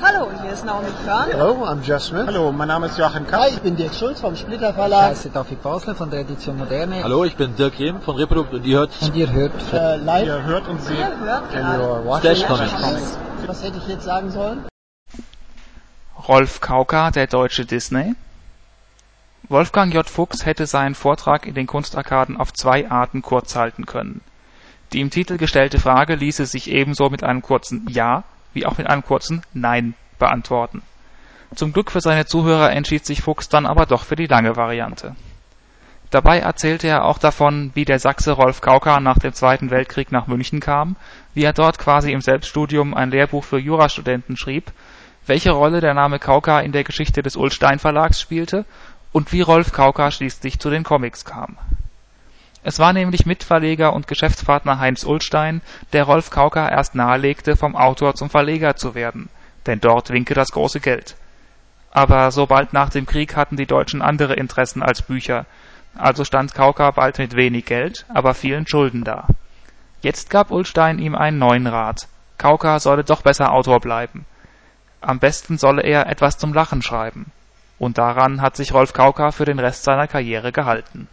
Hallo, hier ist Naomi Körn. Hello, I'm Jeff Smith. Hallo, mein Name ist Joachim Kapp. Hi, ich bin Dirk Schulz vom Splitter Ich Verlag. heiße David Basler von der Edition Moderne. Hallo, ich bin Dirk Rehm von Reprodukt und ihr hört Und ihr hört Äh, live. Ihr hört und seht Ihr hört gerade Comics. Was hätte ich jetzt sagen sollen? Rolf Kauka, der deutsche Disney. Wolfgang J. Fuchs hätte seinen Vortrag in den Kunstarkaden auf zwei Arten kurz halten können. Die im Titel gestellte Frage ließe sich ebenso mit einem kurzen Ja wie auch mit einem kurzen Nein beantworten. Zum Glück für seine Zuhörer entschied sich Fuchs dann aber doch für die lange Variante. Dabei erzählte er auch davon, wie der Sachse Rolf Kauka nach dem Zweiten Weltkrieg nach München kam, wie er dort quasi im Selbststudium ein Lehrbuch für Jurastudenten schrieb, welche Rolle der Name Kauka in der Geschichte des Ullstein Verlags spielte und wie Rolf Kauka schließlich zu den Comics kam. Es war nämlich Mitverleger und Geschäftspartner Heinz Ullstein, der Rolf Kauka erst nahelegte, vom Autor zum Verleger zu werden, denn dort winke das große Geld. Aber so bald nach dem Krieg hatten die Deutschen andere Interessen als Bücher, also stand Kauka bald mit wenig Geld, aber vielen Schulden da. Jetzt gab Ullstein ihm einen neuen Rat. Kauka solle doch besser Autor bleiben. Am besten solle er etwas zum Lachen schreiben. Und daran hat sich Rolf Kauka für den Rest seiner Karriere gehalten